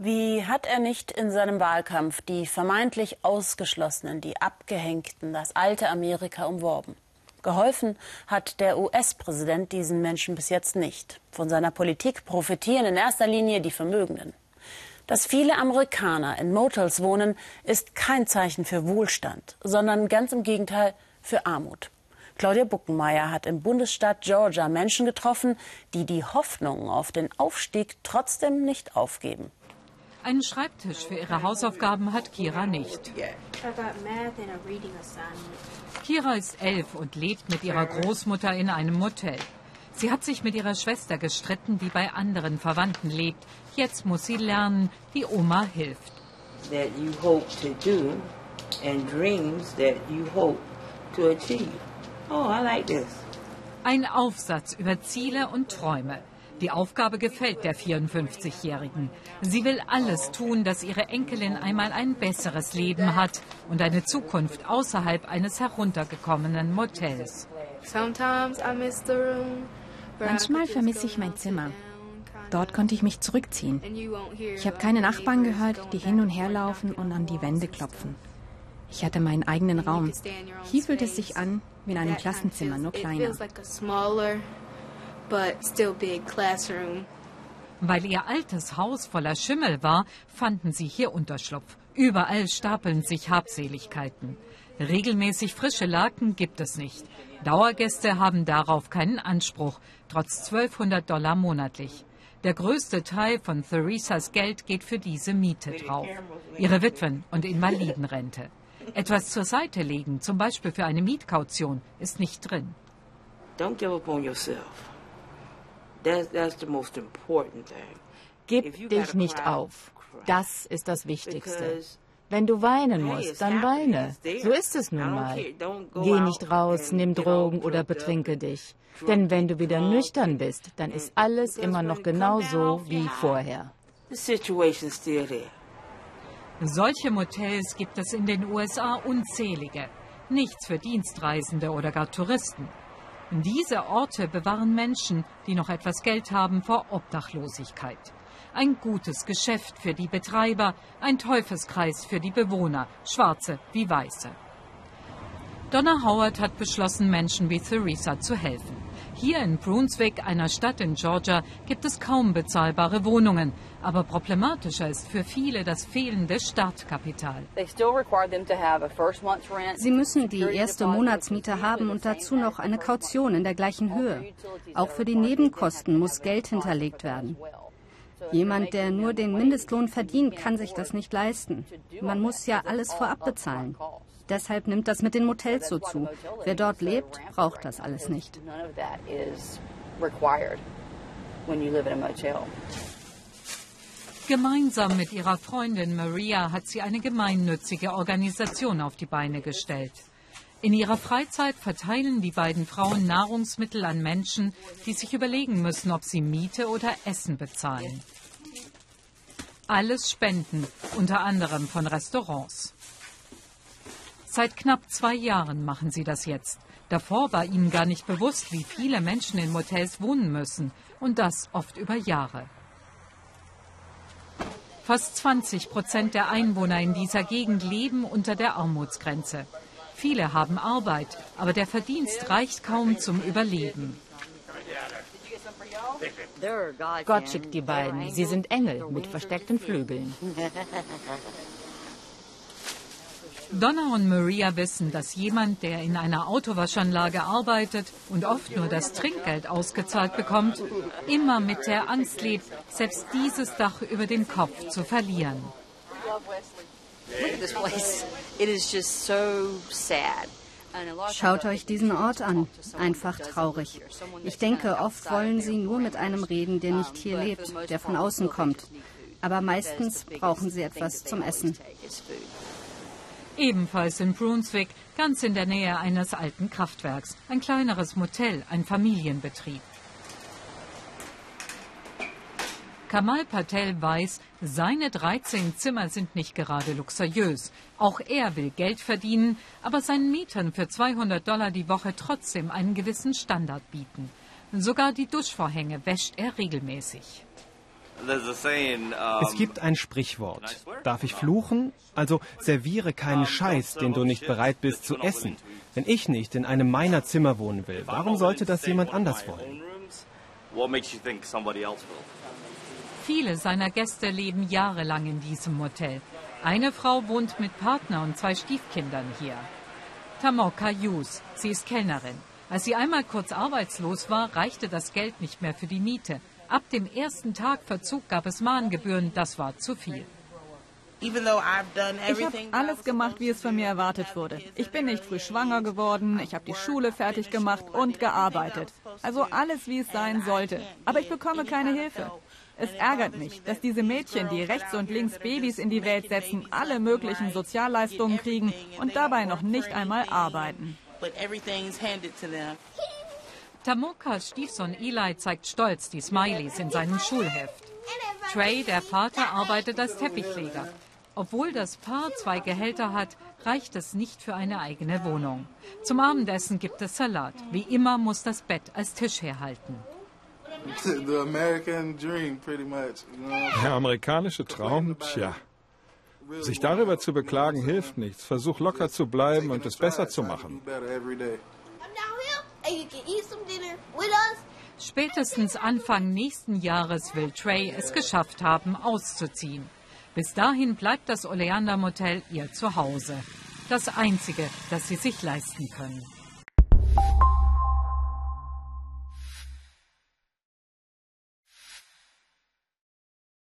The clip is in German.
Wie hat er nicht in seinem Wahlkampf die vermeintlich Ausgeschlossenen, die Abgehängten, das alte Amerika umworben? Geholfen hat der US-Präsident diesen Menschen bis jetzt nicht. Von seiner Politik profitieren in erster Linie die Vermögenden. Dass viele Amerikaner in Motels wohnen, ist kein Zeichen für Wohlstand, sondern ganz im Gegenteil für Armut. Claudia Buckenmeier hat im Bundesstaat Georgia Menschen getroffen, die die Hoffnung auf den Aufstieg trotzdem nicht aufgeben. Einen Schreibtisch für ihre Hausaufgaben hat Kira nicht. Kira ist elf und lebt mit ihrer Großmutter in einem Motel. Sie hat sich mit ihrer Schwester gestritten, die bei anderen Verwandten lebt. Jetzt muss sie lernen, wie Oma hilft. That you hope to do and dreams that you hope to achieve. Oh, I like this. Ein Aufsatz über Ziele und Träume. Die Aufgabe gefällt der 54-Jährigen. Sie will alles tun, dass ihre Enkelin einmal ein besseres Leben hat und eine Zukunft außerhalb eines heruntergekommenen Motels. Manchmal vermisse ich mein Zimmer. Dort konnte ich mich zurückziehen. Ich habe keine Nachbarn gehört, die hin und her laufen und an die Wände klopfen. Ich hatte meinen eigenen Raum. Hier fühlt es sich an wie in einem Klassenzimmer, nur kleiner. Weil ihr altes Haus voller Schimmel war, fanden sie hier Unterschlupf. Überall stapeln sich Habseligkeiten. Regelmäßig frische Laken gibt es nicht. Dauergäste haben darauf keinen Anspruch, trotz 1200 Dollar monatlich. Der größte Teil von Theresas Geld geht für diese Miete drauf. Ihre Witwen- und Invalidenrente. Etwas zur Seite legen, zum Beispiel für eine Mietkaution, ist nicht drin. Don't give up on yourself. Gib dich nicht auf. Das ist das Wichtigste. Wenn du weinen musst, dann weine. So ist es nun mal. Geh nicht raus, nimm Drogen oder betrinke dich. Denn wenn du wieder nüchtern bist, dann ist alles immer noch genau so wie vorher. Solche Motels gibt es in den USA unzählige. Nichts für Dienstreisende oder gar Touristen. Diese Orte bewahren Menschen, die noch etwas Geld haben, vor Obdachlosigkeit. Ein gutes Geschäft für die Betreiber, ein Teufelskreis für die Bewohner, Schwarze wie Weiße. Donna Howard hat beschlossen, Menschen wie Theresa zu helfen. Hier in Brunswick, einer Stadt in Georgia, gibt es kaum bezahlbare Wohnungen. Aber problematischer ist für viele das fehlende Startkapital. Sie müssen die erste Monatsmiete haben und dazu noch eine Kaution in der gleichen Höhe. Auch für die Nebenkosten muss Geld hinterlegt werden. Jemand, der nur den Mindestlohn verdient, kann sich das nicht leisten. Man muss ja alles vorab bezahlen. Deshalb nimmt das mit den Motels so zu. Wer dort lebt, braucht das alles nicht. Gemeinsam mit ihrer Freundin Maria hat sie eine gemeinnützige Organisation auf die Beine gestellt. In ihrer Freizeit verteilen die beiden Frauen Nahrungsmittel an Menschen, die sich überlegen müssen, ob sie Miete oder Essen bezahlen. Alles Spenden, unter anderem von Restaurants. Seit knapp zwei Jahren machen sie das jetzt. Davor war ihnen gar nicht bewusst, wie viele Menschen in Motels wohnen müssen. Und das oft über Jahre. Fast 20 Prozent der Einwohner in dieser Gegend leben unter der Armutsgrenze. Viele haben Arbeit, aber der Verdienst reicht kaum zum Überleben. Gott schickt die beiden. Sie sind Engel mit versteckten Flügeln. Donna und Maria wissen, dass jemand, der in einer Autowaschanlage arbeitet und oft nur das Trinkgeld ausgezahlt bekommt, immer mit der Angst lebt, selbst dieses Dach über dem Kopf zu verlieren. Schaut euch diesen Ort an. Einfach traurig. Ich denke, oft wollen sie nur mit einem reden, der nicht hier lebt, der von außen kommt. Aber meistens brauchen sie etwas zum Essen. Ebenfalls in Brunswick, ganz in der Nähe eines alten Kraftwerks. Ein kleineres Motel, ein Familienbetrieb. Kamal Patel weiß, seine 13 Zimmer sind nicht gerade luxuriös. Auch er will Geld verdienen, aber seinen Mietern für 200 Dollar die Woche trotzdem einen gewissen Standard bieten. Sogar die Duschvorhänge wäscht er regelmäßig. Es gibt ein Sprichwort. Darf ich fluchen? Also serviere keinen Scheiß, den du nicht bereit bist zu essen. Wenn ich nicht in einem meiner Zimmer wohnen will, warum sollte das jemand anders wollen? Viele seiner Gäste leben jahrelang in diesem Motel. Eine Frau wohnt mit Partner und zwei Stiefkindern hier. Tamoka Yus, sie ist Kellnerin. Als sie einmal kurz arbeitslos war, reichte das Geld nicht mehr für die Miete. Ab dem ersten Tag Verzug gab es Mahngebühren, das war zu viel. Ich habe alles gemacht, wie es von mir erwartet wurde. Ich bin nicht früh schwanger geworden, ich habe die Schule fertig gemacht und gearbeitet. Also alles, wie es sein sollte. Aber ich bekomme keine Hilfe. Es ärgert mich, dass diese Mädchen, die rechts und links Babys in die Welt setzen, alle möglichen Sozialleistungen kriegen und dabei noch nicht einmal arbeiten. Tamokas Stiefsohn Eli zeigt stolz die Smileys in seinem Schulheft. Trey, der Vater, arbeitet als Teppichleger. Obwohl das Paar zwei Gehälter hat, reicht es nicht für eine eigene Wohnung. Zum Abendessen gibt es Salat. Wie immer muss das Bett als Tisch herhalten. Der amerikanische Traum, tja. Sich darüber zu beklagen hilft nichts. Versuch locker zu bleiben und es besser zu machen. Spätestens Anfang nächsten Jahres will Trey es geschafft haben, auszuziehen. Bis dahin bleibt das Oleander Motel ihr Zuhause. Das einzige, das sie sich leisten können.